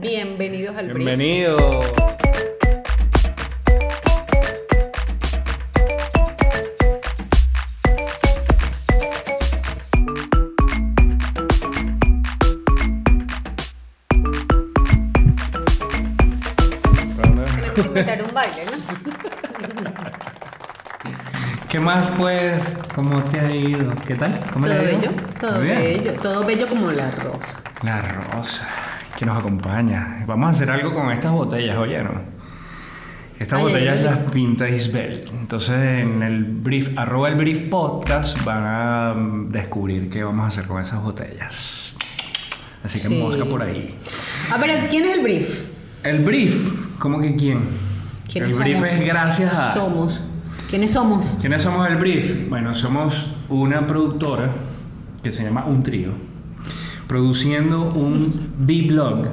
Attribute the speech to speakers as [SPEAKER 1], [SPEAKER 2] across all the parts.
[SPEAKER 1] Bienvenidos al brief.
[SPEAKER 2] Bienvenido.
[SPEAKER 1] Tenemos que inventar un baile, ¿no?
[SPEAKER 2] ¿Qué más pues? ¿Cómo te ha ido? ¿Qué tal? ¿Cómo le
[SPEAKER 1] Todo bello, todo bello, todo bello como la rosa.
[SPEAKER 2] La rosa que nos acompaña. Vamos a hacer algo con estas botellas, ¿oyeron? Estas
[SPEAKER 1] Ay, ay,
[SPEAKER 2] botellas
[SPEAKER 1] ay.
[SPEAKER 2] las pinta Isbel. Entonces en el brief, arroba el brief podcast van a mm, descubrir qué vamos a hacer con esas botellas. Así que
[SPEAKER 1] Sí.
[SPEAKER 2] mosca por ahí.
[SPEAKER 1] A ver, ¿quién es el brief?
[SPEAKER 2] El brief, ¿cómo que quién? El
[SPEAKER 1] ¿Quiénes
[SPEAKER 2] brief es gracias a...
[SPEAKER 1] Somos. ¿Quiénes somos?
[SPEAKER 2] ¿Quiénes somos el Brief? Bueno, somos una productora que se llama Un Trío, produciendo un B-blog,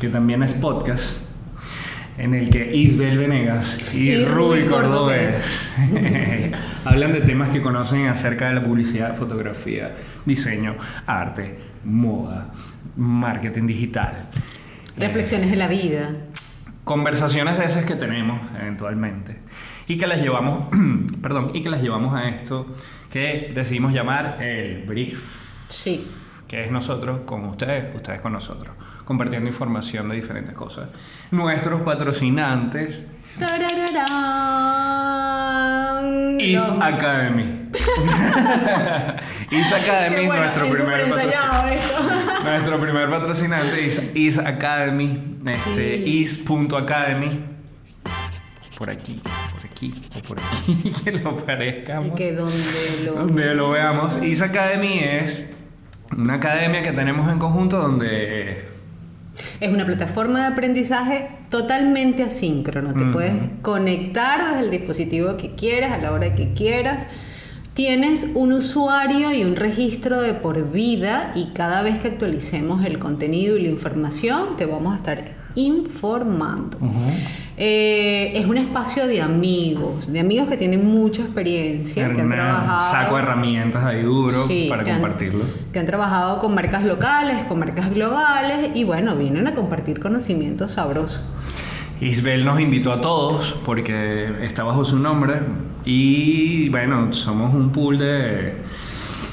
[SPEAKER 2] que también es podcast, en el que Isbel Venegas y,
[SPEAKER 1] Y
[SPEAKER 2] Ruby Cordobés hablan de temas que conocen acerca de la publicidad, fotografía, diseño, arte, moda, marketing digital.
[SPEAKER 1] Reflexiones de la vida.
[SPEAKER 2] conversaciones de esas que tenemos eventualmente y que las llevamos, perdón, y que las llevamos a esto que decidimos llamar el brief,
[SPEAKER 1] Sí.
[SPEAKER 2] Que es nosotros con ustedes, ustedes con nosotros, compartiendo información de diferentes cosas. Nuestros patrocinantes
[SPEAKER 1] Tarararán.
[SPEAKER 2] Is Academy. Is Academy,
[SPEAKER 1] bueno,
[SPEAKER 2] nuestro
[SPEAKER 1] es
[SPEAKER 2] primer
[SPEAKER 1] esto.
[SPEAKER 2] Nuestro primer patrocinante es Is Academy, este,
[SPEAKER 1] Sí.
[SPEAKER 2] is.academy. Por aquí, por aquí o por aquí, que lo
[SPEAKER 1] Y
[SPEAKER 2] parezcamos.
[SPEAKER 1] que donde lo...
[SPEAKER 2] Donde lo veamos. Is Academy es una academia que tenemos en conjunto donde
[SPEAKER 1] Es una plataforma de aprendizaje totalmente asíncrono. Te puedes conectar desde el dispositivo que quieras, a la hora que quieras. Tienes un usuario y un registro de por vida y cada vez que actualicemos el contenido y la información te vamos a estar informando. Eh, es un espacio de amigos, de amigos que tienen mucha experiencia, que han
[SPEAKER 2] un
[SPEAKER 1] trabajado
[SPEAKER 2] saco de herramientas ahí duro
[SPEAKER 1] Sí,
[SPEAKER 2] para
[SPEAKER 1] que han-
[SPEAKER 2] compartirlo.
[SPEAKER 1] que han trabajado con marcas locales, con marcas globales y bueno, vienen a compartir conocimientos sabrosos.
[SPEAKER 2] Isbel nos invitó a todos porque está bajo su nombre y bueno, somos un pool de,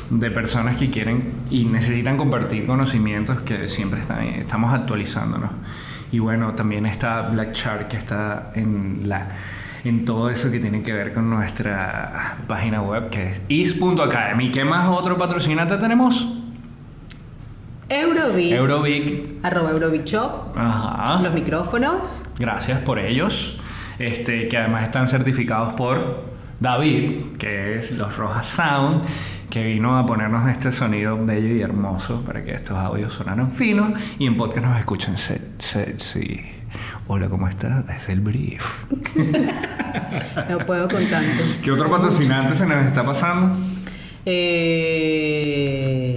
[SPEAKER 2] de personas que quieren y necesitan compartir conocimientos que siempre están, estamos actualizándonos. Y bueno, también está Black Shark que está en la en todo eso que tiene que ver con nuestra página web que es is.academy. ¿Qué más otro patrocinante tenemos?
[SPEAKER 1] Eurobic,
[SPEAKER 2] Eurobic.
[SPEAKER 1] arroba Eurobic Shop,
[SPEAKER 2] Ajá.
[SPEAKER 1] los micrófonos.
[SPEAKER 2] Gracias por ellos. Este, que además están certificados por David, que es los Rojas Sound, que vino a ponernos este sonido bello y hermoso para que estos audios sonaran finos y en podcast nos escuchen se- sexy. Hola, ¿cómo estás? Es el brief.
[SPEAKER 1] No puedo con tanto.
[SPEAKER 2] ¿Qué otro patrocinante se nos está pasando?
[SPEAKER 1] Eh,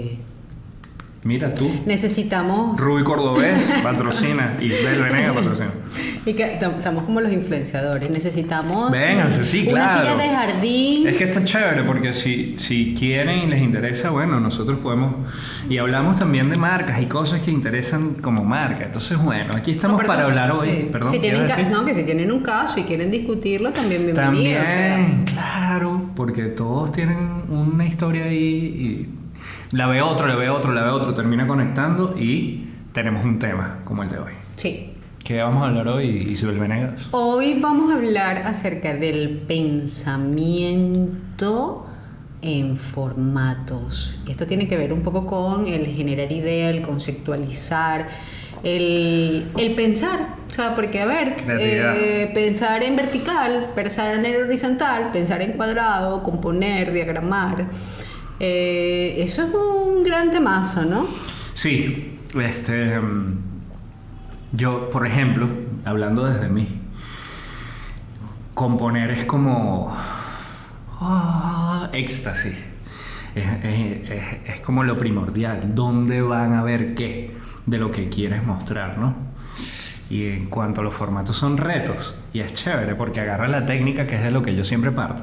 [SPEAKER 2] Mira tú.
[SPEAKER 1] necesitamos.
[SPEAKER 2] Ruby Cordobés patrocina. Isabel Venega patrocina.
[SPEAKER 1] Y que tam- estamos como los influenciadores. Necesitamos.
[SPEAKER 2] Vénganse, sí,
[SPEAKER 1] Una
[SPEAKER 2] claro.
[SPEAKER 1] silla de jardín.
[SPEAKER 2] Es que está chévere porque si, si quieren y les interesa, bueno, nosotros podemos... Y hablamos también de marcas y cosas que interesan como marca. Entonces, bueno, aquí estamos para hablar hoy.
[SPEAKER 1] sí.
[SPEAKER 2] Perdón,
[SPEAKER 1] si
[SPEAKER 2] ¿qué
[SPEAKER 1] tienen ca- no, que si tienen un caso y quieren discutirlo, también bienvenido.
[SPEAKER 2] También,
[SPEAKER 1] o sea.
[SPEAKER 2] claro, porque todos tienen una historia ahí y la ve otro, la ve otro, la ve otro, termina conectando y tenemos un tema como el de hoy.
[SPEAKER 1] Sí.
[SPEAKER 2] ¿Qué vamos a hablar hoy, Isabel Venegas?
[SPEAKER 1] Hoy vamos a hablar acerca del pensamiento en formatos. Y esto tiene que ver un poco con el generar idea, el conceptualizar, el, el pensar. O sea, porque, a ver, eh, pensar en vertical, pensar en el horizontal, pensar en cuadrado, componer, diagramar. Eh, eso es un gran temazo, ¿no?
[SPEAKER 2] Sí, este, mm, yo, por ejemplo, hablando desde mí, componer es como ah, éxtasis. Es, es- es- es como lo primordial. ¿Dónde van a ver qué de lo que quieres mostrar, no? Y en cuanto a los formatos son retos. Y es chévere porque agarras la técnica, que es de lo que yo siempre parto.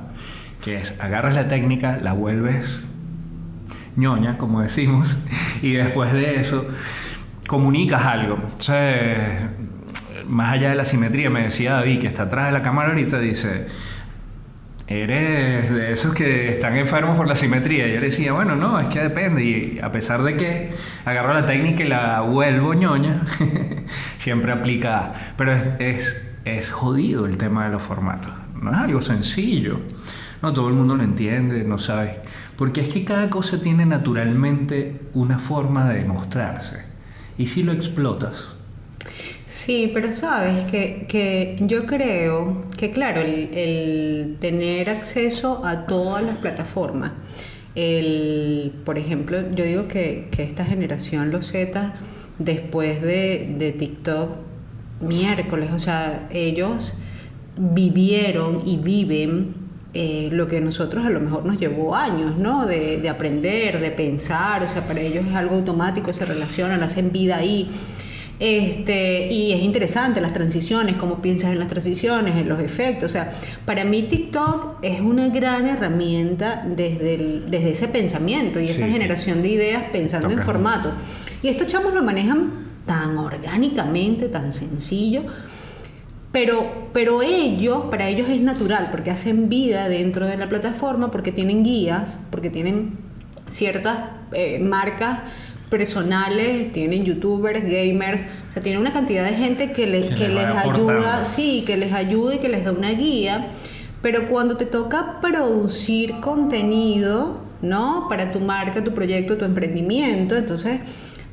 [SPEAKER 2] Que es agarras la técnica, la vuelves ñoña, como decimos, y después de eso comunicas algo. Entonces, más allá de la simetría, me decía David, que está atrás de la cámara ahorita, dice, eres de esos que están enfermos por la simetría. Yo le decía, bueno, no, es que depende. Y a pesar de que agarro la técnica y la vuelvo ñoña, siempre aplica. Pero es, es, es jodido el tema de los formatos. No es algo sencillo. No todo el mundo lo entiende, no sabe. Porque es que cada cosa tiene naturalmente una forma de demostrarse. Y si lo explotas,
[SPEAKER 1] Sí, pero sabes que, que yo creo que, claro, el, el, tener acceso a todas las plataformas, el, por ejemplo, yo digo que, que esta generación, los Z, después de, de TikTok, miércoles, o sea, ellos vivieron y viven eh, lo que a nosotros a lo mejor nos llevó años, ¿no? De, de, aprender, de pensar, o sea, para ellos es algo automático, se relacionan, hacen vida ahí. Este, y es interesante las transiciones, cómo piensas en las transiciones, en los efectos. O sea, para mí TikTok es una gran herramienta desde, el, desde ese pensamiento y esa generación de ideas pensando en formato. Y estos chamos lo manejan tan orgánicamente, tan sencillo. Pero, pero ellos, para ellos es natural, porque hacen vida dentro de la plataforma, porque tienen guías, porque tienen ciertas eh, marcas personales, tienen youtubers, gamers, o sea, tienen una cantidad de gente que les, que, que les ayuda, sí, que les ayuda y que les da una guía, pero cuando te toca producir contenido, ¿no? Para tu marca, tu proyecto, tu emprendimiento, entonces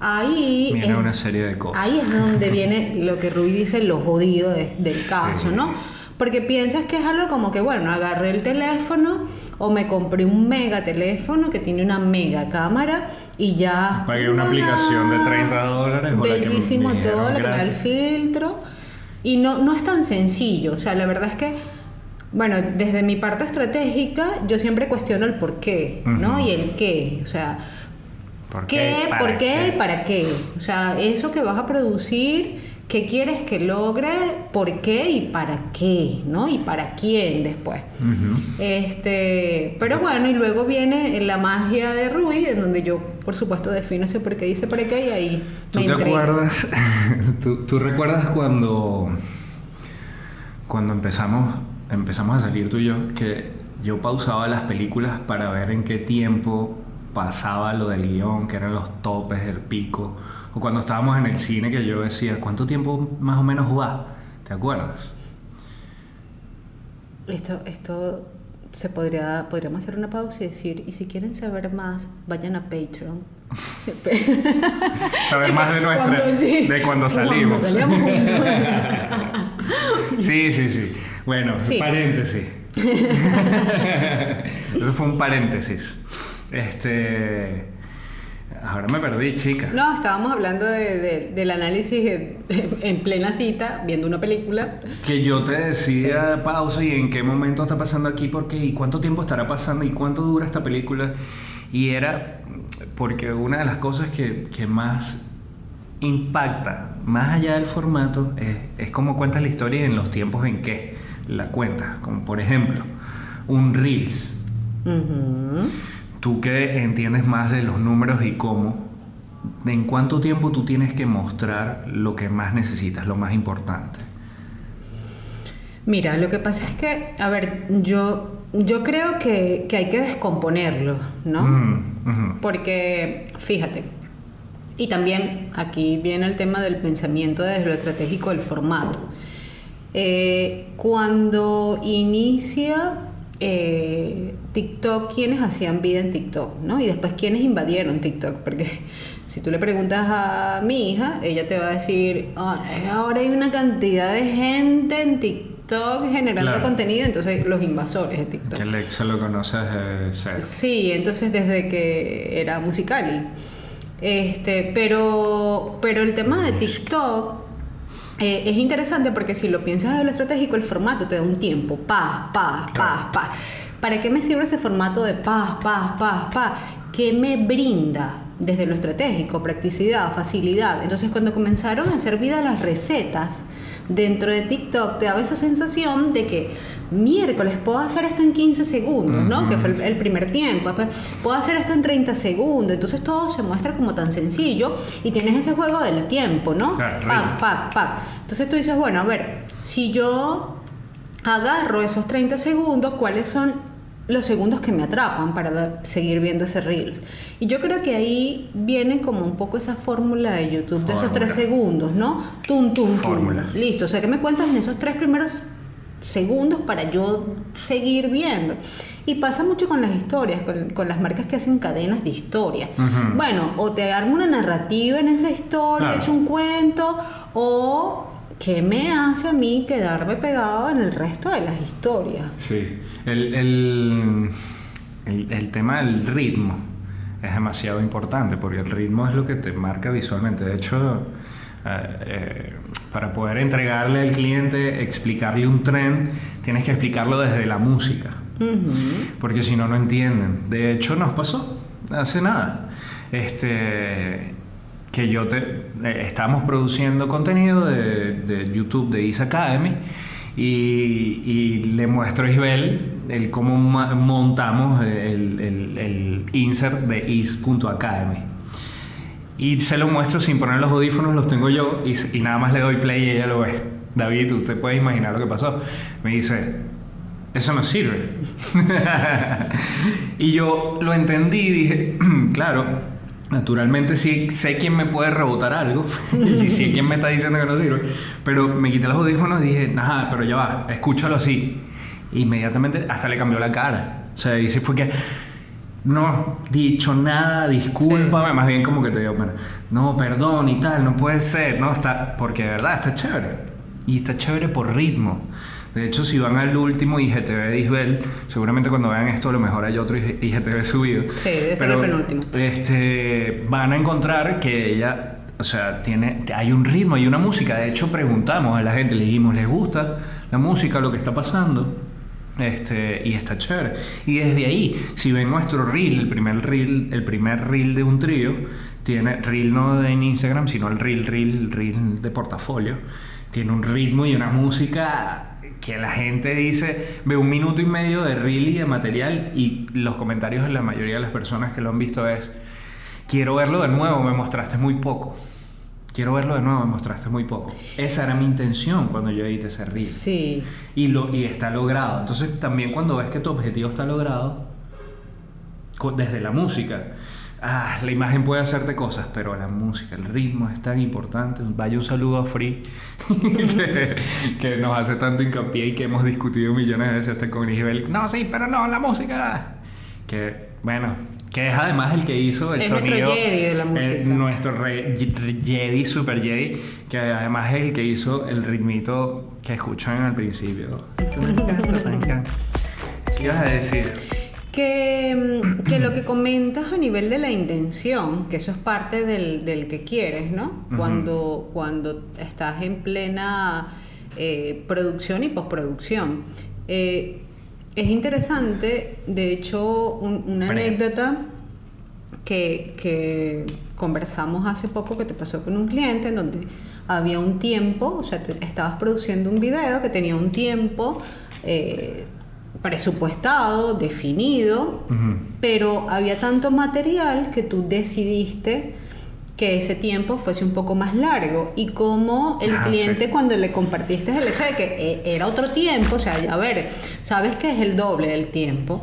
[SPEAKER 1] ahí
[SPEAKER 2] es, una serie de cosas.
[SPEAKER 1] Ahí es donde viene lo que Rui dice, lo jodido de, del caso, sí. ¿no? Porque piensas que es algo como que, bueno, agarré el teléfono o me compré un mega teléfono que tiene una mega cámara y ya...
[SPEAKER 2] Pagué una aplicación de 30 dólares.
[SPEAKER 1] Bellísimo todo, lo que me da el filtro. Y no, no es tan sencillo, o sea, la verdad es que, bueno, desde mi parte estratégica, yo siempre cuestiono el por qué, ¿no? Uh -huh. Y el qué, o sea...
[SPEAKER 2] ¿Por
[SPEAKER 1] qué?
[SPEAKER 2] qué
[SPEAKER 1] ¿Por qué? ¿Y para qué? O sea, eso que vas a producir qué quieres que logre, por qué y para qué, ¿no? Y para quién después. Uh -huh. Este, pero bueno, y luego viene la magia de Rui, en donde yo, por supuesto, defino ese por qué dice para qué y ahí
[SPEAKER 2] ¿Tú me te acuerdas? ¿tú, ¿tú, recuerdas cuando cuando empezamos empezamos a salir tú y yo que yo pausaba las películas para ver en qué tiempo pasaba lo del guion, que eran los topes, el pico o cuando estábamos en el cine que yo decía, ¿cuánto tiempo más o menos va? ¿Te acuerdas?
[SPEAKER 1] Esto, esto se podría, podríamos hacer una pausa y decir, y si quieren saber más, vayan a Patreon.
[SPEAKER 2] saber más de nuestra, cuando, sí, de cuando salimos.
[SPEAKER 1] Cuando
[SPEAKER 2] sí, sí, sí. Bueno, sí. paréntesis. Eso fue un paréntesis. Este Ahora me perdí, chica.
[SPEAKER 1] No, estábamos hablando de, de, del análisis en plena cita, viendo una película.
[SPEAKER 2] Que yo te decía pausa y en qué momento está pasando aquí, porque y cuánto tiempo estará pasando y cuánto dura esta película. Y era porque una de las cosas que, que más impacta, más allá del formato, es, es cómo cuentas la historia y en los tiempos en que la cuentas. Como por ejemplo, un Reels. Uh -huh tú que entiendes más de los números y cómo, ¿en cuánto tiempo tú tienes que mostrar lo que más necesitas, lo más importante?
[SPEAKER 1] Mira, lo que pasa es que, a ver, yo, yo creo que, que hay que descomponerlo, ¿no? Uh -huh. Porque, fíjate, y también aquí viene el tema del pensamiento desde lo estratégico del formato. Eh, cuando inicia eh, TikTok, quienes hacían vida en TikTok, ¿no? Y después quienes invadieron TikTok, porque si tú le preguntas a mi hija, ella te va a decir, oh, ahora hay una cantidad de gente en TikTok generando claro. contenido, entonces los invasores de TikTok.
[SPEAKER 2] Que Alexa lo conoces de cero.
[SPEAKER 1] Sí, entonces desde que era Musicali. Este, pero, pero el tema de TikTok eh, es interesante porque si lo piensas de lo estratégico, el formato te da un tiempo, paz, paz, paz, paz. ¿Para qué me sirve ese formato de paz, paz, paz, paz? ¿Qué me brinda? desde lo estratégico, practicidad, facilidad. Entonces cuando comenzaron a hacer vida las recetas dentro de TikTok, te daba esa sensación de que miércoles puedo hacer esto en 15 segundos, ¿no? Que fue el, primer tiempo. Puedo hacer esto en 30 segundos. Entonces todo se muestra como tan sencillo y tienes ese juego del tiempo, ¿no? pac, pac, pac. Entonces tú dices, bueno, a ver, si yo agarro esos 30 segundos, ¿cuáles son los segundos que me atrapan para seguir viendo ese Reels. Y yo creo que ahí viene como un poco esa fórmula de YouTube de esos tres segundos, ¿no? Tum, tum, tum. Listo. O sea, ¿qué me cuentas en esos tres primeros segundos para yo seguir viendo? Y pasa mucho con las historias, con, las marcas que hacen cadenas de historia. Bueno, o te armo una narrativa en esa historia, he hecho un cuento, o ¿qué me hace a mí quedarme pegado en el resto de las historias?
[SPEAKER 2] Sí, el, el, el, tema del ritmo es demasiado importante porque el ritmo es lo que te marca visualmente. De hecho, eh, eh, para poder entregarle al cliente, explicarle un tren, tienes que explicarlo desde la música. Porque si no, no entienden. De hecho, nos pasó hace nada. Este, que yo te, eh, produciendo contenido de, de, YouTube de Is Academy y, y, le muestro a Isabel el cómo montamos el, el, el insert de is.academy. Y se lo muestro sin poner los audífonos, los tengo yo y, y nada más le doy play y ella lo ve. David, usted puede imaginar lo que pasó. Me dice, eso no sirve. y yo lo entendí y dije, claro, Naturalmente sí sé quién me puede rebotar algo y sí quién me está diciendo que no sirve, pero me quité los audífonos y dije, ajá, pero ya va, escúchalo así. Inmediatamente hasta le cambió la cara. O sea, y sí fue que no dicho nada, discúlpame, más bien como que te digo, bueno, no, perdón y tal, no puede ser, no, está, porque de verdad está chévere. Y está chévere por ritmo. De hecho, si van al último IGTV de Isbel, seguramente cuando vean esto, a lo mejor hay otro IGTV subido.
[SPEAKER 1] Sí, debe ser el penúltimo.
[SPEAKER 2] Este, van a encontrar que ella, o sea, tiene, hay un ritmo y una música. De hecho, preguntamos a la gente, le dijimos, ¿les gusta la música, lo que está pasando? Este, y está chévere. Y desde ahí, si ven nuestro reel, el primer reel, el primer reel de un trío, tiene reel no en Instagram, sino el reel, reel, reel de portafolio, tiene un ritmo y una música que la gente dice, ve un minuto y medio de reel y de material y los comentarios de la mayoría de las personas que lo han visto es, quiero verlo de nuevo, me mostraste muy poco. Quiero verlo de nuevo, me mostraste muy poco. Esa era mi intención cuando yo edité ese reel.
[SPEAKER 1] Sí.
[SPEAKER 2] Y, lo, y está logrado. Entonces también cuando ves que tu objetivo está logrado, desde la música, ah, la imagen puede hacerte cosas, pero la música, el ritmo es tan importante. Vaya un saludo a Free, que, nos hace tanto hincapié y que hemos discutido millones de veces hasta con Isabel. No, sí, pero no, la música. Que, bueno, que es además el que hizo el sonido.
[SPEAKER 1] Nuestro Jedi de la música.
[SPEAKER 2] nuestro Jedi, Super Jedi, que además es el que hizo el ritmito que escuchan al principio. ¿Qué ibas a decir?
[SPEAKER 1] Que, mm, que, lo que comentas a nivel de la intención, que eso es parte del, del que quieres, ¿no? cuando, cuando estás en plena eh, producción y postproducción. Eh, es interesante, de hecho, una anécdota que, que, conversamos hace poco que te pasó con un cliente en donde había un tiempo, o sea, estabas produciendo un video que tenía un tiempo. Eh, presupuestado, definido, pero había tanto material que tú decidiste que ese tiempo fuese un poco más largo. Y como el ah, cliente cuando le compartiste el hecho de que eh, era otro tiempo, o sea, a ver, sabes que es el doble del tiempo,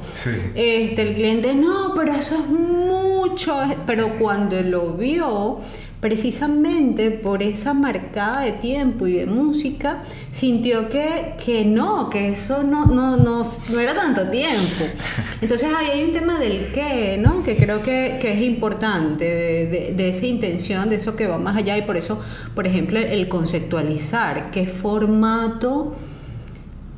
[SPEAKER 1] este, el cliente, no, pero eso es mucho, pero cuando lo vio, precisamente por esa marcada de tiempo y de música, sintió que, que no, que eso no, no, no, no, era tanto tiempo. Entonces ahí hay un tema del qué, ¿no? Que creo que, que es importante, de, de, esa intención, de eso que va más allá y por eso, por ejemplo, el conceptualizar qué formato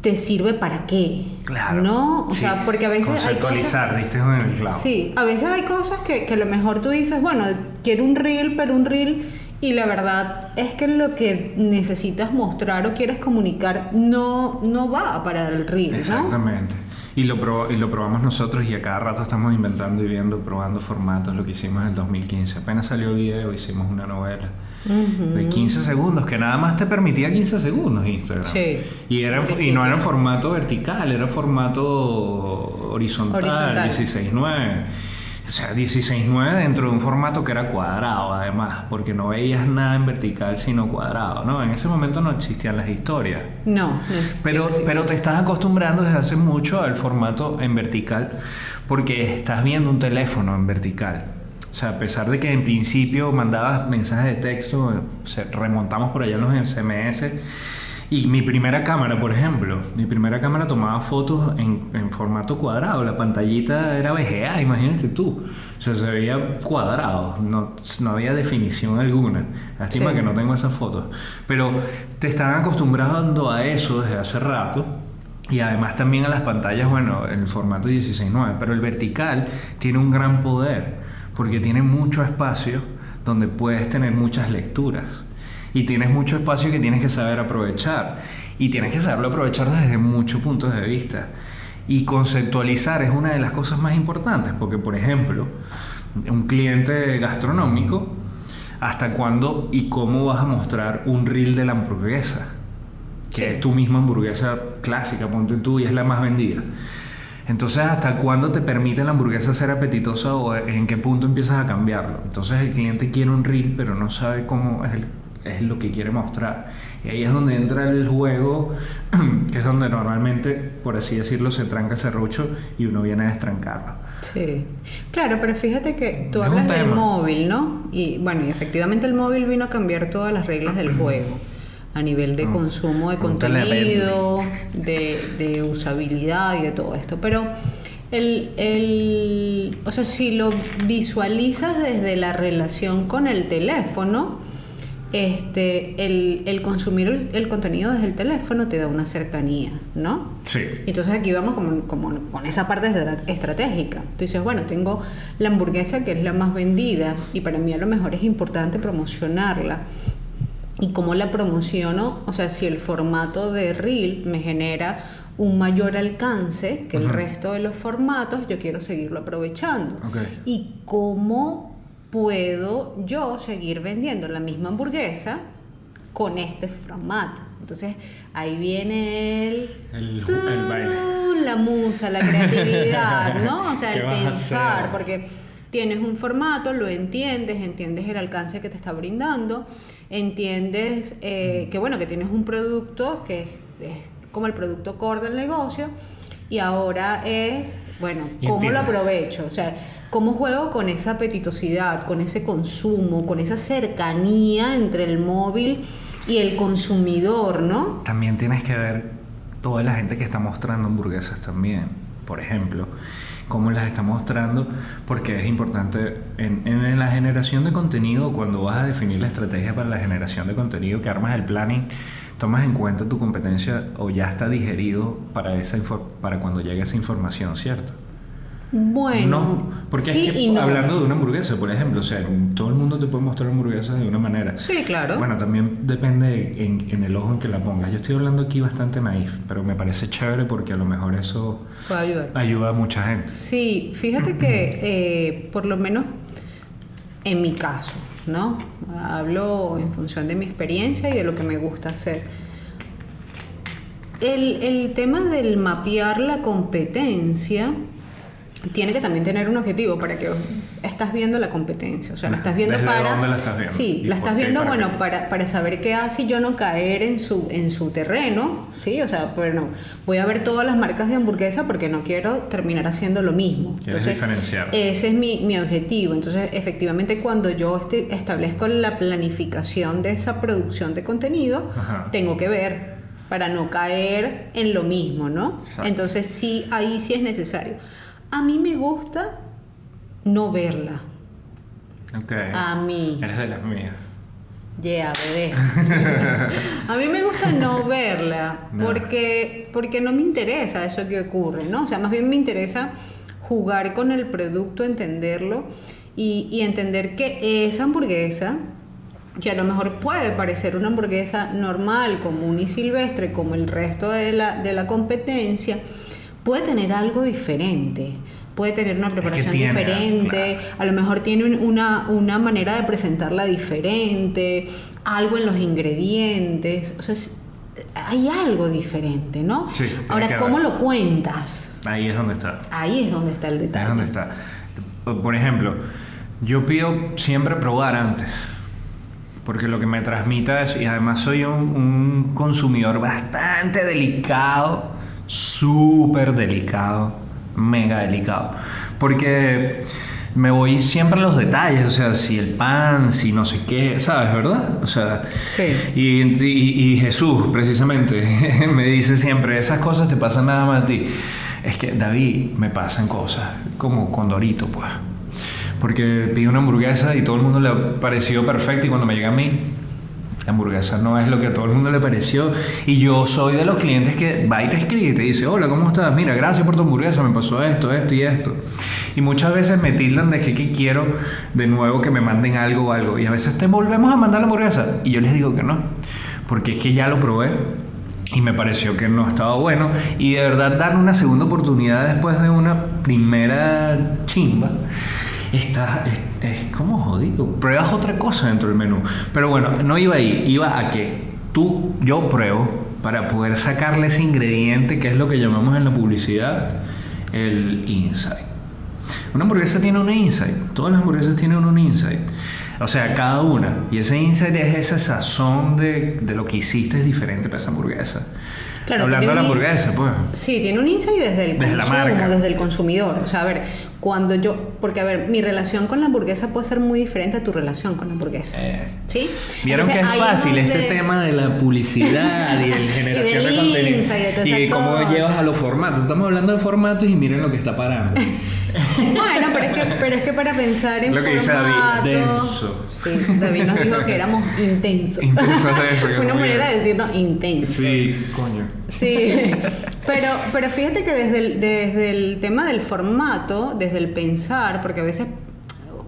[SPEAKER 1] te sirve para qué.
[SPEAKER 2] Claro.
[SPEAKER 1] ¿No? O sea, porque a veces.
[SPEAKER 2] Hay cosas, ¿viste? En el clavo.
[SPEAKER 1] Sí, a veces hay cosas que, que a lo mejor tú dices, bueno, quiero un reel, pero un reel. Y la verdad es que lo que necesitas mostrar o quieres comunicar no, no va para el reel.
[SPEAKER 2] Exactamente. Y lo, prob- y lo probamos nosotros y a cada rato estamos inventando y viendo, probando formatos, lo que hicimos en el 2015. Apenas salió el video, hicimos una novela de 15 segundos, que nada más te permitía 15 segundos Instagram.
[SPEAKER 1] Sí.
[SPEAKER 2] Y, era, y no era formato vertical, era formato horizontal,
[SPEAKER 1] Horizontal.
[SPEAKER 2] 16.9. O sea, 16.9 dentro de un formato que era cuadrado, además, porque no veías nada en vertical sino cuadrado, ¿no? En ese momento no existían las historias.
[SPEAKER 1] No, no
[SPEAKER 2] Pero, pero te estás acostumbrando desde hace mucho al formato en vertical porque estás viendo un teléfono en vertical. O sea, a pesar de que en principio mandabas mensajes de texto, o sea, remontamos por allá en los SMS. Y mi primera cámara, por ejemplo, mi primera cámara tomaba fotos en, en formato cuadrado. La pantallita era VGA, imagínate tú. O sea, se veía cuadrado, no, no había definición alguna. Lástima
[SPEAKER 1] Sí.
[SPEAKER 2] que no tengo esas fotos. Pero te están acostumbrando a eso desde hace rato. Y además también a las pantallas, bueno, en el formato 16.9. Pero el vertical tiene un gran poder porque tiene mucho espacio donde puedes tener muchas lecturas. Y tienes mucho espacio que tienes que saber aprovechar. Y tienes que saberlo aprovechar desde muchos puntos de vista. Y conceptualizar es una de las cosas más importantes, porque por ejemplo, un cliente gastronómico, ¿hasta cuándo y cómo vas a mostrar un reel de la hamburguesa? Que
[SPEAKER 1] Sí.
[SPEAKER 2] es tu misma hamburguesa clásica, ponte tú, y es la más vendida. Entonces, ¿hasta cuándo te permite la hamburguesa ser apetitosa o en qué punto empiezas a cambiarlo? Entonces, el cliente quiere un reel, pero no sabe cómo es, el- es lo que quiere mostrar. Y ahí es donde entra el juego, que es donde normalmente, por así decirlo, se tranca serrucho y uno viene a destrancarlo.
[SPEAKER 1] Sí, claro, pero fíjate que tú
[SPEAKER 2] Es
[SPEAKER 1] hablas del móvil, ¿no? Y bueno, y efectivamente el móvil vino a cambiar todas las reglas del juego a nivel de
[SPEAKER 2] Mm.
[SPEAKER 1] consumo de contenido, de, de usabilidad y de todo esto. Pero el, el, o sea, si lo visualizas desde la relación con el teléfono, este, el, el consumir el, el contenido desde el teléfono te da una cercanía, ¿no?
[SPEAKER 2] Sí.
[SPEAKER 1] Entonces aquí vamos como, como con esa parte estra- estratégica. Tú dices, bueno, tengo la hamburguesa que es la más vendida y para mí a lo mejor es importante promocionarla. ¿Y cómo la promociono? O sea, si el formato de Reel me genera un mayor alcance que el
[SPEAKER 2] Ujú.
[SPEAKER 1] resto de los formatos, yo quiero seguirlo aprovechando.
[SPEAKER 2] Ok.
[SPEAKER 1] ¿Y cómo puedo yo seguir vendiendo la misma hamburguesa con este formato? Entonces ahí viene el,
[SPEAKER 2] El el baile.
[SPEAKER 1] la musa, la creatividad, ¿no? O sea,
[SPEAKER 2] ¿Qué
[SPEAKER 1] el pensar, porque tienes un formato, lo entiendes, entiendes el alcance que te está brindando, entiendes eh, que bueno, que tienes un producto que es, es como el producto core del negocio y ahora es, bueno, ¿cómo lo aprovecho? O sea, ¿cómo juego con esa apetitosidad, con ese consumo, con esa cercanía entre el móvil y el consumidor, ¿no?
[SPEAKER 2] También tienes que ver toda la gente que está mostrando hamburguesas también, por ejemplo, cómo las está mostrando, porque es importante en, en la generación de contenido, cuando vas a definir la estrategia para la generación de contenido, que armas el planning, tomas en cuenta tu competencia o ya está digerido para, esa para cuando llegue esa información, ¿cierto?
[SPEAKER 1] Bueno,
[SPEAKER 2] no, porque
[SPEAKER 1] sí
[SPEAKER 2] es que
[SPEAKER 1] y no.
[SPEAKER 2] hablando de una hamburguesa, por ejemplo, o sea, todo el mundo te puede mostrar hamburguesas de una manera.
[SPEAKER 1] Sí, claro.
[SPEAKER 2] Bueno, también depende en, en el ojo en que la pongas. Yo estoy hablando aquí bastante naif, pero me parece chévere porque a lo mejor eso
[SPEAKER 1] Puede ayudar.
[SPEAKER 2] ayuda a mucha gente.
[SPEAKER 1] Sí, fíjate que eh, por lo menos en mi caso, ¿no? Hablo en función de mi experiencia y de lo que me gusta hacer. El, el tema del mapear la competencia tiene que también tener un objetivo para que estás viendo la competencia. O sea, la estás viendo
[SPEAKER 2] ¿Desde
[SPEAKER 1] para.
[SPEAKER 2] dónde la estás viendo?
[SPEAKER 1] Sí,
[SPEAKER 2] ¿Y
[SPEAKER 1] la estás viendo,
[SPEAKER 2] ¿Para
[SPEAKER 1] bueno,
[SPEAKER 2] qué?
[SPEAKER 1] para, para saber qué hace yo no caer en su, en su terreno, ¿sí? O sea, bueno, voy a ver todas las marcas de hamburguesa porque no quiero terminar haciendo lo mismo.
[SPEAKER 2] Quieres diferenciar.
[SPEAKER 1] Ese es mi, mi objetivo. Entonces, efectivamente, cuando yo este- establezco la planificación de esa producción de contenido,
[SPEAKER 2] Ajá.
[SPEAKER 1] tengo que ver para no caer en lo mismo, ¿no?
[SPEAKER 2] Exacto.
[SPEAKER 1] Entonces, sí, ahí sí es necesario. A mí me gusta no verla.
[SPEAKER 2] Ok.
[SPEAKER 1] A mí.
[SPEAKER 2] Eres de las mías.
[SPEAKER 1] Yeah, bebé. a mí me gusta no verla
[SPEAKER 2] No.
[SPEAKER 1] porque, porque no me interesa eso que ocurre, ¿no? O sea, más bien me interesa jugar con el producto, entenderlo y, y entender que esa hamburguesa, que a lo mejor puede parecer una hamburguesa normal, común y silvestre, como el resto de la, de la competencia, puede tener algo diferente. Puede tener una preparación
[SPEAKER 2] tiene,
[SPEAKER 1] diferente, a lo mejor tiene un- una, una manera de presentarla diferente, algo en los ingredientes, o sea, hay algo diferente, ¿no?
[SPEAKER 2] Sí,
[SPEAKER 1] Ahora, ¿cómo lo cuentas?
[SPEAKER 2] Ahí es donde está.
[SPEAKER 1] Ahí es donde está el
[SPEAKER 2] Ahí
[SPEAKER 1] detalle.
[SPEAKER 2] es donde está. Por ejemplo, yo pido siempre probar antes. Porque lo que me transmita es, y además soy un, un consumidor bastante delicado, súper delicado, mega delicado. Porque me voy siempre a los detalles, o sea, si el pan, si no sé qué, ¿sabes, verdad? O sea,
[SPEAKER 1] Sí.
[SPEAKER 2] y, y- y Jesús, precisamente, me dice siempre, esas cosas te pasan nada más a ti. Es que, David, me pasan cosas, como con Dorito, pues. Porque pide una hamburguesa y todo el mundo le pareció perfecta y cuando me llega a mí, la hamburguesa no es lo que a todo el mundo le pareció. Y yo soy de los clientes que va y te escribe y te dice, hola, ¿cómo estás? Mira, gracias por tu hamburguesa, me pasó esto, esto y esto. Y muchas veces me tildan de que, que quiero de nuevo que me manden algo o algo. Y a veces te volvemos a mandar la hamburguesa. Y yo les digo que no. Porque es que ya lo probé y me pareció que no estaba bueno. Y de verdad dar una segunda oportunidad después de una primera chimba. Está, es, es como jodido. Pruebas otra cosa dentro del menú. Pero bueno, no iba ahí. Iba a que tú, yo pruebo para poder sacarle ese ingrediente que es lo que llamamos en la publicidad el insight. Una hamburguesa tiene un insight. Todas las hamburguesas tienen un insight. O sea, cada una. Y ese insight es esa sazón de, de lo que hiciste es diferente para esa hamburguesa.
[SPEAKER 1] Claro,
[SPEAKER 2] Hablando de la hamburguesa, pues.
[SPEAKER 1] Sí, tiene un insight desde el
[SPEAKER 2] Desde la marca.
[SPEAKER 1] desde el consumidor. O sea, a ver, cuando yo, porque a ver, mi relación con la hamburguesa puede ser muy diferente a tu relación con la hamburguesa.
[SPEAKER 2] Eh,
[SPEAKER 1] ¿Sí?
[SPEAKER 2] Vieron
[SPEAKER 1] Entonces,
[SPEAKER 2] que es fácil este tema de la publicidad y el generación
[SPEAKER 1] del
[SPEAKER 2] de contenido
[SPEAKER 1] de
[SPEAKER 2] y de cómo llevas a los formatos. Estamos hablando de formatos y miren lo que está parando.
[SPEAKER 1] Bueno, pero es, que, pero es que para pensar en
[SPEAKER 2] Lo que dice David,
[SPEAKER 1] formatos-
[SPEAKER 2] denso.
[SPEAKER 1] Sí, David nos dijo que éramos intensos.
[SPEAKER 2] Intensos de eso,
[SPEAKER 1] Fue una manera de decirnos intensos.
[SPEAKER 2] Sí, coño.
[SPEAKER 1] Sí, pero, pero fíjate que desde el, desde el tema del formato, desde el pensar, porque a veces,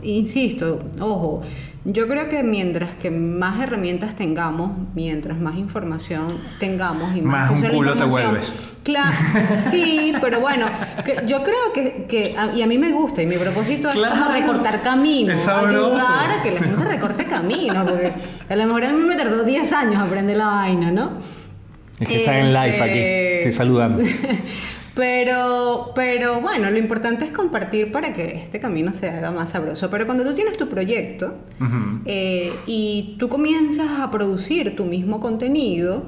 [SPEAKER 1] insisto, ojo, yo creo que mientras que más herramientas tengamos, mientras más información tengamos y
[SPEAKER 2] Más
[SPEAKER 1] más,
[SPEAKER 2] un culo te vuelves.
[SPEAKER 1] Claro, sí, pero bueno, que- yo creo que, que a- y a mí me gusta, y mi propósito es como recortar camino,
[SPEAKER 2] es sabroso.
[SPEAKER 1] ayudar a que la gente recorte camino, porque a lo mejor a mí me tardó 10 años aprender la vaina, ¿no?
[SPEAKER 2] Es que están en live
[SPEAKER 1] Este-
[SPEAKER 2] aquí. Estoy saludando.
[SPEAKER 1] Pero, pero bueno, lo importante es compartir para que este camino se haga más sabroso. Pero cuando tú tienes tu proyecto eh, y tú comienzas a producir tu mismo contenido,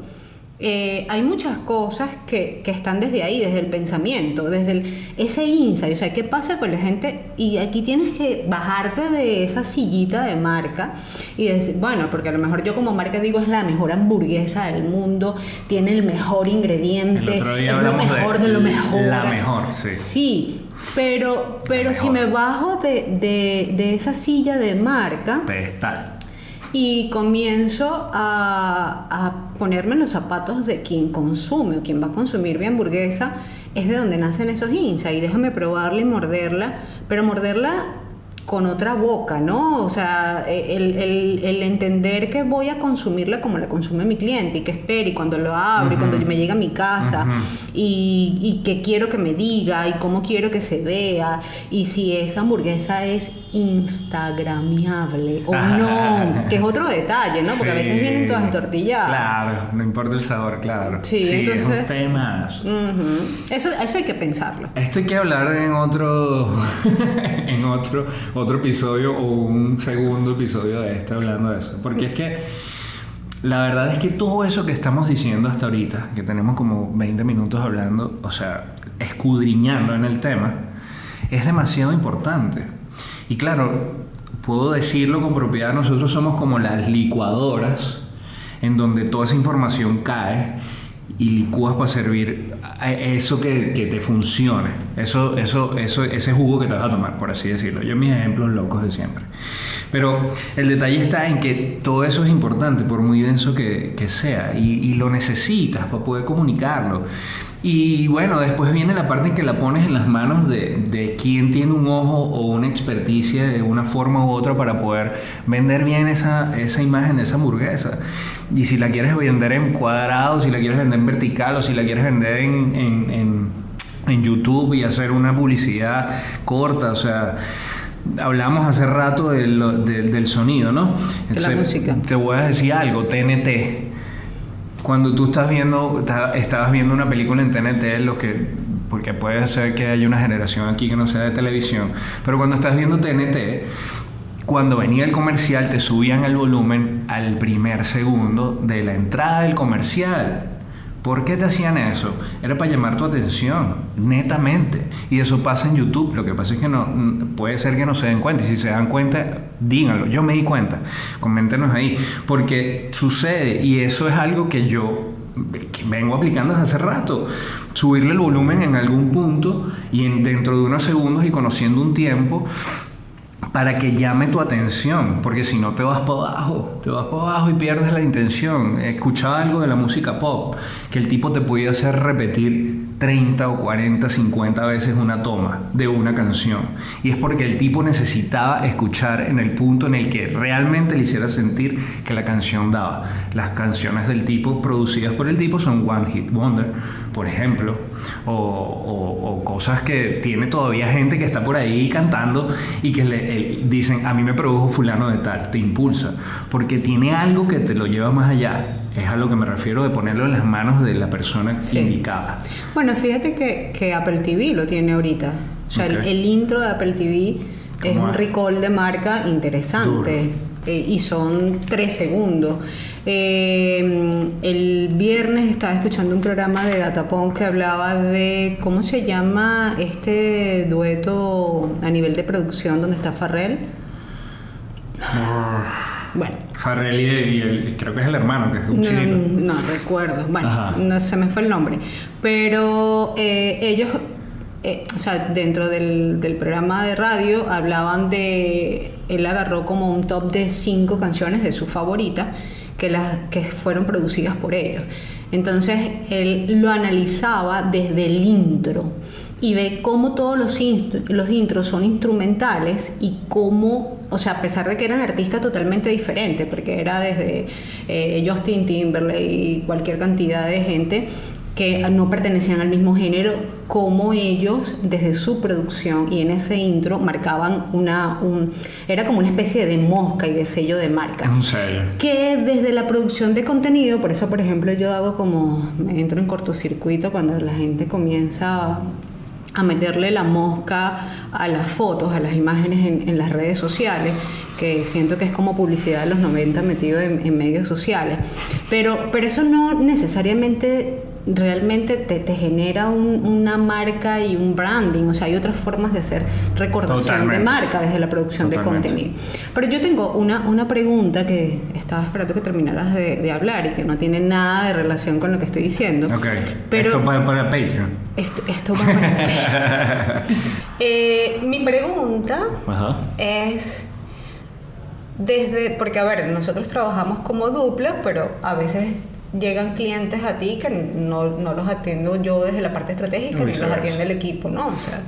[SPEAKER 1] eh, hay muchas cosas que, que están desde ahí, desde el pensamiento, desde el- ese insight. O sea, ¿qué pasa con la gente? Y aquí tienes que bajarte de esa sillita de marca y decir, bueno, porque a lo mejor yo como marca digo es la mejor hamburguesa del mundo, tiene el mejor ingrediente,
[SPEAKER 2] El
[SPEAKER 1] es lo
[SPEAKER 2] de
[SPEAKER 1] mejor de, lo mejor.
[SPEAKER 2] la mejor, sí.
[SPEAKER 1] Sí, pero, pero si me bajo de, de- de esa silla de marca
[SPEAKER 2] Pedestal.
[SPEAKER 1] Y comienzo a, a ponerme los zapatos de quien consume o quien va a consumir mi hamburguesa, es de donde nacen esos insights. Y déjame probarla y morderla, pero morderla con otra boca, ¿no? O sea, el, el- el entender que voy a consumirla como la consume mi cliente y que espere y cuando lo abro y cuando me llega a mi casa y, y que quiero que me diga y cómo quiero que se vea y si esa hamburguesa es instagramiable o no, que es otro detalle, ¿no? Porque a veces
[SPEAKER 2] Sí.
[SPEAKER 1] vienen todas tortilladas.
[SPEAKER 2] Claro, no importa el sabor, claro.
[SPEAKER 1] Sí,
[SPEAKER 2] es
[SPEAKER 1] entonces-
[SPEAKER 2] un tema.
[SPEAKER 1] Eso, eso hay que pensarlo.
[SPEAKER 2] Esto hay que hablar en otro, en otro, otro episodio o un segundo episodio de este hablando de eso. Porque es que la verdad es que todo eso que estamos diciendo hasta ahorita, que tenemos como 20 minutos hablando, o sea, escudriñando en el tema, es demasiado importante. Y claro, puedo decirlo con propiedad, nosotros somos como las licuadoras en donde toda esa información cae y licúas para servir eso que, que te funcione, eso, eso, eso, ese jugo que te vas a tomar, por así decirlo. Yo mis ejemplos locos de siempre. Pero el detalle está en que todo eso es importante, por muy denso que, que sea, y, y lo necesitas para poder comunicarlo. Y bueno, después viene la parte en que la pones en las manos de, de quien tiene un ojo o una experticia de una forma u otra para poder vender bien esa, esa imagen de esa hamburguesa. Y si la quieres vender en cuadrado, si la quieres vender en vertical o si la quieres vender en, en- en- en YouTube y hacer una publicidad corta, o sea, hablamos hace rato del, del, del sonido, ¿no?
[SPEAKER 1] De la música.
[SPEAKER 2] Te voy a decir algo, TNT. Cuando tú estás viendo, estabas viendo una película en TNT, lo que, porque puede ser que haya una generación aquí que no sea de televisión, pero cuando estás viendo TNT, cuando venía el comercial te subían el volumen al primer segundo de la entrada del comercial. ¿Por qué te hacían eso? Era para llamar tu atención, netamente. Y eso pasa en YouTube. Lo que pasa es que no puede ser que no se den cuenta. Y si se dan cuenta, díganlo. Yo me di cuenta. Coméntenos ahí. Porque sucede. Y eso es algo que yo vengo aplicando desde hace rato. Subirle el volumen en algún punto y en, dentro de unos segundos y conociendo un tiempo para que llame tu atención, porque si no te vas para abajo, te vas para abajo y pierdes la intención. Escuchaba algo de la música pop, que el tipo te podía hacer repetir 30 o 40, 50 veces una toma de una canción. Y es porque el tipo necesitaba escuchar en el punto en el que realmente le hiciera sentir que la canción daba. Las canciones del tipo producidas por el tipo son One Hit Wonder, por ejemplo, o, cosas que tiene todavía gente que está por ahí cantando y que le eh, dicen, a mí me produjo fulano de tal, te impulsa, porque tiene algo que te lo lleva más allá. Es a lo que me refiero de ponerlo en las manos de la persona
[SPEAKER 1] Sí.
[SPEAKER 2] indicada.
[SPEAKER 1] Bueno, fíjate que, que Apple TV lo tiene ahorita. O sea, el- intro de Apple TV es
[SPEAKER 2] ¿Cómo
[SPEAKER 1] un recall de marca interesante. Eh, y son tres segundos. Eh, el viernes estaba escuchando un programa de Datapon que hablaba de cómo se llama este dueto a nivel de producción donde está Farrell. Bueno,
[SPEAKER 2] Farrell y, y el- creo que es el hermano, que es un
[SPEAKER 1] no,
[SPEAKER 2] chinito.
[SPEAKER 1] no recuerdo. Bueno,
[SPEAKER 2] Ajá.
[SPEAKER 1] no se me fue el nombre. Pero eh, ellos, eh, o sea, dentro del, del programa de radio hablaban de. Él agarró como un top de cinco canciones de sus favoritas que, las, que fueron producidas por ellos. Entonces él lo analizaba desde el intro y ve cómo todos los, los intros son instrumentales y cómo, o sea, a pesar de que eran artistas totalmente diferentes, porque era desde eh, Justin Timberlake y cualquier cantidad de gente que no pertenecían al mismo género, como ellos desde su producción y en ese intro marcaban una, un, era como una especie de mosca y de sello de marca
[SPEAKER 2] un sello.
[SPEAKER 1] que desde la producción de contenido, por eso por ejemplo yo hago como, me entro en cortocircuito cuando la gente comienza a, a meterle la mosca a las fotos, a las imágenes en, en las redes sociales, que siento que es como publicidad de los 90 metido en, en medios sociales, pero, pero eso no necesariamente realmente te, te genera un- una marca y un branding, o sea, hay otras formas de hacer recordación
[SPEAKER 2] Totalmente.
[SPEAKER 1] de marca desde la producción
[SPEAKER 2] Totalmente.
[SPEAKER 1] de contenido. Pero yo tengo una, una pregunta que estaba esperando que terminaras de, de hablar y que no tiene nada de relación con lo que estoy diciendo.
[SPEAKER 2] Ok.
[SPEAKER 1] Pero
[SPEAKER 2] Esto para, para Patreon.
[SPEAKER 1] esto, esto va para Eh, Mi pregunta
[SPEAKER 2] Ajá.
[SPEAKER 1] es desde, porque a ver, nosotros trabajamos como dupla, pero a veces llegan clientes a ti que no, no los atiendo yo desde la parte estratégica, ni los atiende el equipo, ¿no? O sea,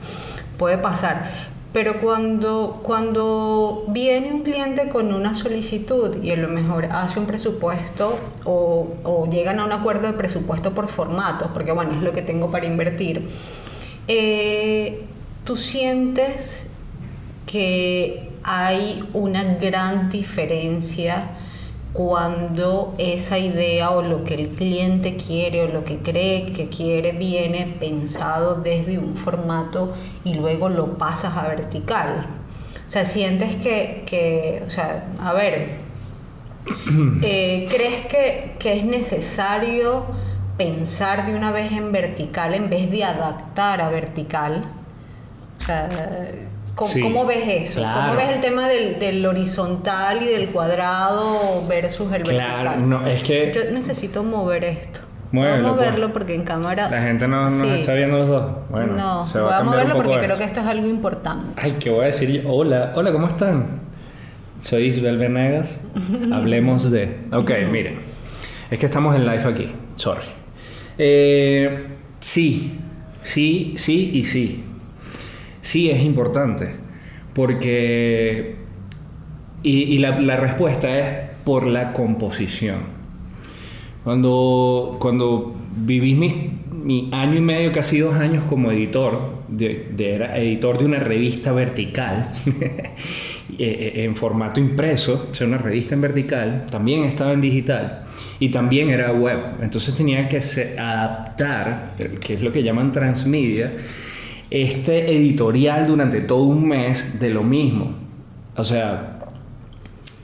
[SPEAKER 1] puede pasar. Pero cuando, cuando viene un cliente con una solicitud y a lo mejor hace un presupuesto o, o llegan a un acuerdo de presupuesto por formatos, porque bueno, es lo que tengo para invertir, eh, tú sientes que hay una gran diferencia cuando esa idea o lo que el cliente quiere o lo que cree que quiere viene pensado desde un formato y luego lo pasas a vertical. O sea, sientes que, que o sea, a ver, eh, ¿crees que, que es necesario pensar de una vez en vertical en vez de adaptar a vertical? O sea, ¿cómo,
[SPEAKER 2] Sí,
[SPEAKER 1] cómo ves eso?
[SPEAKER 2] claro.
[SPEAKER 1] ¿Cómo ves el tema del, del horizontal y del cuadrado versus el
[SPEAKER 2] Claro,
[SPEAKER 1] vertical?
[SPEAKER 2] no, es que-
[SPEAKER 1] Yo necesito mover esto.
[SPEAKER 2] Muévelo,
[SPEAKER 1] Voy a
[SPEAKER 2] pues.
[SPEAKER 1] moverlo porque en cámara...
[SPEAKER 2] La gente no nos está viendo los dos. Bueno,
[SPEAKER 1] no,
[SPEAKER 2] se va
[SPEAKER 1] voy
[SPEAKER 2] a
[SPEAKER 1] a moverlo porque creo que esto es algo importante.
[SPEAKER 2] Ay, ¿qué voy a decir yo? Hola, hola, ¿cómo están? Soy Isabel Venegas. Hablemos de. Ok, miren. Es que estamos en live aquí. Sorry. Eh, sí, sí, sí y sí. Sí es importante. Porque. Y, la, respuesta es por la composición. Cuando, cuando viví mi, mi año y medio, casi dos años como editor, de, era editor de una revista vertical, eh, eh, en formato impreso, o sea, una revista en vertical, también estaba en digital y también era web. Entonces tenía que adaptar, que es lo que llaman transmedia, este editorial durante todo un mes de lo mismo. O sea,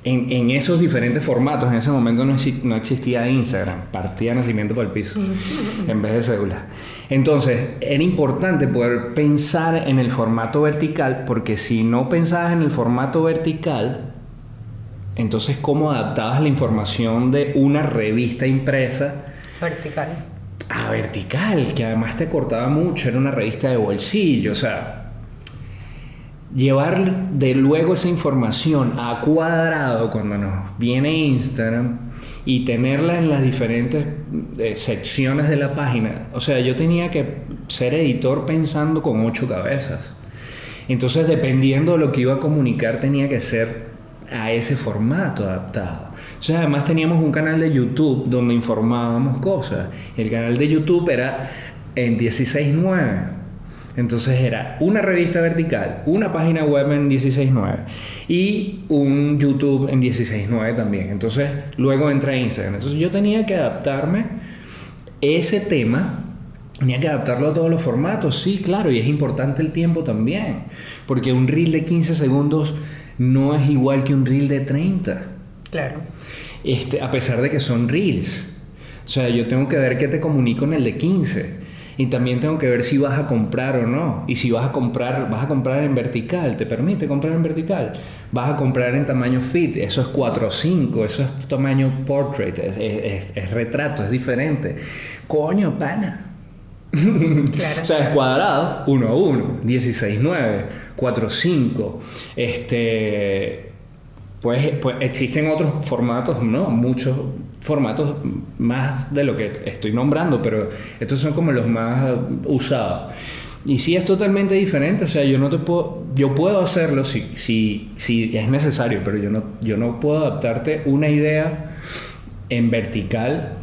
[SPEAKER 2] en, en esos diferentes formatos, en ese momento no, no existía Instagram, partía nacimiento por el piso, en vez de cédula. Entonces, era importante poder pensar en el formato vertical, porque si no pensabas en el formato vertical, entonces, ¿cómo adaptabas la información de una revista impresa
[SPEAKER 1] Vertical.
[SPEAKER 2] A vertical? Que además te cortaba mucho, era una revista de bolsillo, o sea, llevar de luego esa información a cuadrado cuando nos viene Instagram y tenerla en las diferentes eh, secciones de la página. O sea, yo tenía que ser editor pensando con ocho cabezas. Entonces, dependiendo de lo que iba a comunicar, tenía que ser a ese formato adaptado. Entonces, además teníamos un canal de YouTube donde informábamos cosas. El canal de YouTube era en 16.9. Entonces era una revista vertical, una página web en 16.9 y un YouTube en 16.9 también. Entonces luego entra Instagram. Entonces yo tenía que adaptarme ese tema, tenía que adaptarlo a todos los formatos, sí, claro, y es importante el tiempo también, porque un reel de 15 segundos no es igual que un reel de 30
[SPEAKER 1] Claro.
[SPEAKER 2] Este, a pesar de que son reels. O sea, yo tengo que ver qué te comunico en el de 15. Y también tengo que ver si vas a comprar o no. Y si vas a comprar, vas a comprar en vertical, ¿te permite comprar en vertical? Vas a comprar en tamaño fit, eso es 4 o 5, eso es tamaño portrait, es, es- es- retrato, es diferente. Coño, pana.
[SPEAKER 1] Claro.
[SPEAKER 2] O sea, es cuadrado, 1 a 1, 16, 9, 4, 5. Este. Pues, pues existen otros formatos, ¿no? Muchos formatos más de lo que estoy nombrando, pero estos son como los más usados. Y sí es totalmente diferente, o sea, yo no te puedo, yo puedo hacerlo si, si, si es necesario, pero yo no, yo no puedo adaptarte una idea en vertical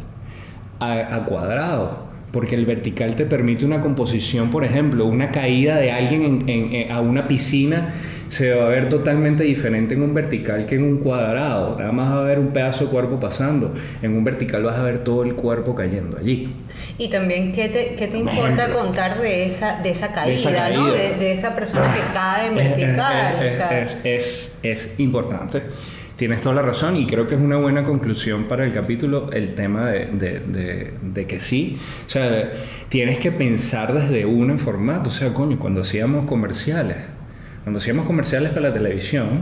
[SPEAKER 2] a, cuadrado. Porque el vertical te permite una composición, por ejemplo, una caída de alguien en- en- en- a una piscina se va a ver totalmente diferente en un vertical que en un cuadrado. Nada más va a ver un pedazo de cuerpo pasando. En un vertical vas a ver todo el cuerpo cayendo allí.
[SPEAKER 1] Y también, ¿qué te, qué te importa
[SPEAKER 2] ejemplo.
[SPEAKER 1] contar de esa, de esa caída,
[SPEAKER 2] De esa
[SPEAKER 1] ¿no?
[SPEAKER 2] caída.
[SPEAKER 1] De, de esa persona que cae en
[SPEAKER 2] Es- es-
[SPEAKER 1] vertical.
[SPEAKER 2] Es,
[SPEAKER 1] o sea,
[SPEAKER 2] es- es- es importante. Tienes toda la razón y creo que es una buena conclusión para el capítulo el tema de, de- de- de que sí. O sea, tienes que pensar desde uno en formato. O sea, coño, cuando hacíamos comerciales, cuando hacíamos comerciales para la televisión,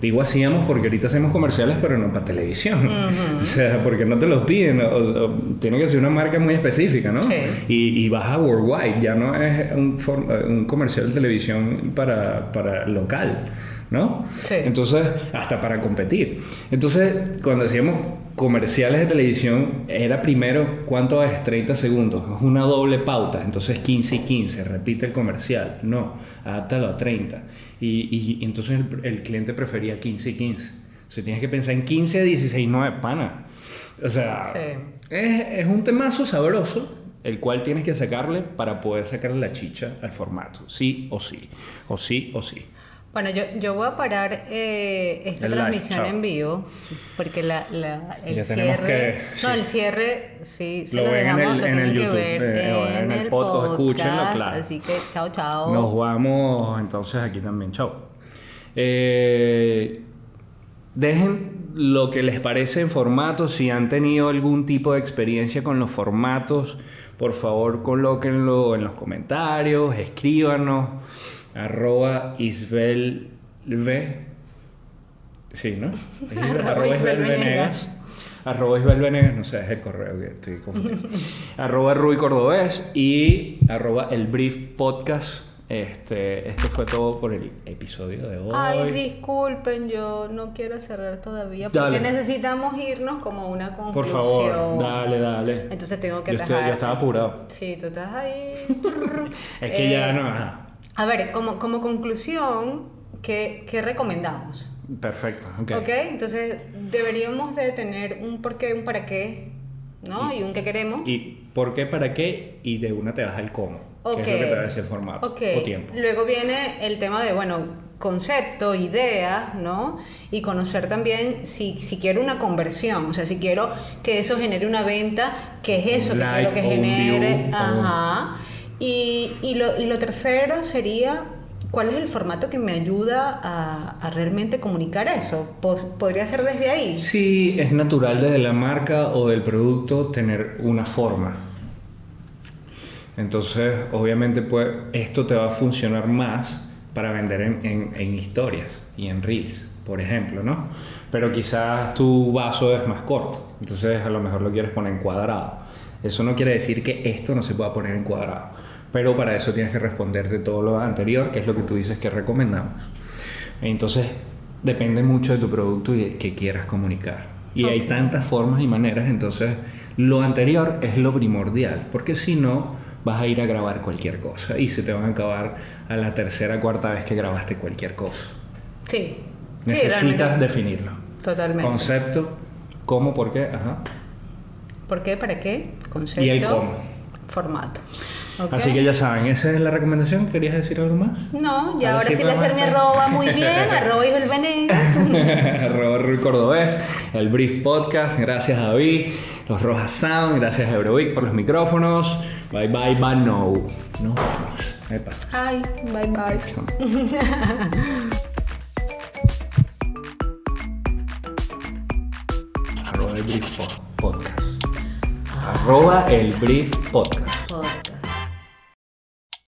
[SPEAKER 2] digo hacíamos porque ahorita hacemos comerciales pero no para televisión. O sea, porque no te los piden. o- o- tiene que ser una marca muy específica, ¿no?
[SPEAKER 1] Sí.
[SPEAKER 2] Y, y vas a worldwide, ya no es un, form- un comercial de televisión para, para local, ¿no?
[SPEAKER 1] Sí.
[SPEAKER 2] Entonces, hasta para competir. Entonces, cuando hacíamos comerciales de televisión, era primero, ¿cuánto es? 30 segundos. Es una doble pauta, entonces 15 y 15, repite el comercial. No, adáptalo a 30. Y, entonces el, el cliente prefería 15 y 15. O sea, tienes que pensar en 15 a 16, 9, pana. O sea,
[SPEAKER 1] Sí.
[SPEAKER 2] es, es un temazo sabroso, el cual tienes que sacarle para poder sacarle la chicha al formato. Sí o sí. O sí o sí.
[SPEAKER 1] Bueno, yo, yo voy a parar eh, esta
[SPEAKER 2] El
[SPEAKER 1] transmisión en vivo porque la, la- el cierre...
[SPEAKER 2] que-
[SPEAKER 1] No,
[SPEAKER 2] sí.
[SPEAKER 1] el cierre sí, se
[SPEAKER 2] Lo
[SPEAKER 1] lo,
[SPEAKER 2] en
[SPEAKER 1] dejamos,
[SPEAKER 2] el-
[SPEAKER 1] lo
[SPEAKER 2] en el
[SPEAKER 1] tienen que ver
[SPEAKER 2] eh,
[SPEAKER 1] en,
[SPEAKER 2] el podcast,
[SPEAKER 1] podcast.
[SPEAKER 2] escúchenlo, claro.
[SPEAKER 1] Así que chao, chao.
[SPEAKER 2] Nos vamos entonces aquí también. Chao. Eh, dejen lo que les parece en formatos. Si han tenido algún tipo de experiencia con los formatos, por favor colóquenlo en los comentarios, escríbanos. Arroba isbelv. Sí, ¿no?
[SPEAKER 1] Arroba Isbel Venegas.
[SPEAKER 2] Arroba Isbel Venegas, no sé, es el correo que estoy confundiendo. arroba Rui Cordobés y arroba el Brief Podcast. Este, esto fue todo por el episodio de hoy.
[SPEAKER 1] Ay, disculpen, yo no quiero cerrar todavía porque
[SPEAKER 2] Dale.
[SPEAKER 1] necesitamos irnos como una conclusión.
[SPEAKER 2] por favor, dale, dale.
[SPEAKER 1] Entonces tengo que
[SPEAKER 2] yo, estoy- yo estaba apurado.
[SPEAKER 1] Sí, tú estás ahí.
[SPEAKER 2] Es que ya
[SPEAKER 1] Eh,
[SPEAKER 2] no.
[SPEAKER 1] A ver, como, como conclusión, ¿qué, qué recomendamos?
[SPEAKER 2] Perfecto, ok.
[SPEAKER 1] ¿Ok? Entonces, deberíamos de tener un por qué, un para qué, ¿no? Y, un qué queremos.
[SPEAKER 2] Y por qué, para qué, y de una te vas al cómo, que es lo que te va a decir formato o tiempo.
[SPEAKER 1] Luego viene el tema de, bueno, concepto, idea, ¿no? Y conocer también si, si quiero una conversión, o sea, si quiero que eso genere una venta, ¿qué es eso que quiero que genere? Ajá. Y, y, lo, y lo tercero sería ¿Cuál es el formato que me ayuda a, realmente comunicar eso? ¿Podría ser desde ahí?
[SPEAKER 2] Sí, es natural desde la marca o del producto tener una forma. Entonces, obviamente, pues, esto te va a funcionar más para vender en, en historias y en reels, por ejemplo, ¿no? Pero quizás tu vaso es más corto, entonces a lo mejor lo quieres poner en cuadrado. Eso no quiere decir que esto no se pueda poner en cuadrado pero para eso tienes que responder de todo lo anterior, que es lo que tú dices que recomendamos. Entonces, depende mucho de tu producto y de qué quieras comunicar. Y hay tantas formas y maneras, entonces lo anterior es lo primordial, porque si no, vas a ir a grabar cualquier cosa y se te van a acabar a la tercera, cuarta vez que grabaste cualquier cosa.
[SPEAKER 1] Sí.
[SPEAKER 2] Necesitas definirlo.
[SPEAKER 1] Totalmente.
[SPEAKER 2] Concepto, cómo, por qué, ajá.
[SPEAKER 1] ¿Por qué? ¿Para qué? Concepto.
[SPEAKER 2] Y el cómo.
[SPEAKER 1] Formato.
[SPEAKER 2] Así que ya saben, esa es la recomendación. ¿Querías decir algo más?
[SPEAKER 1] No, ya ahora, sí voy a hacer mi arroba muy bien, arroba el Venegas.
[SPEAKER 2] arroba Rui Cordobés, el Brief Podcast, gracias a David, los Rojas Sound, gracias a Eurovic por los micrófonos. Bye bye, bye no. Nos vemos.
[SPEAKER 1] Epa. Ay, bye bye.
[SPEAKER 2] arroba el Brief Podcast. Arroba el Brief Podcast.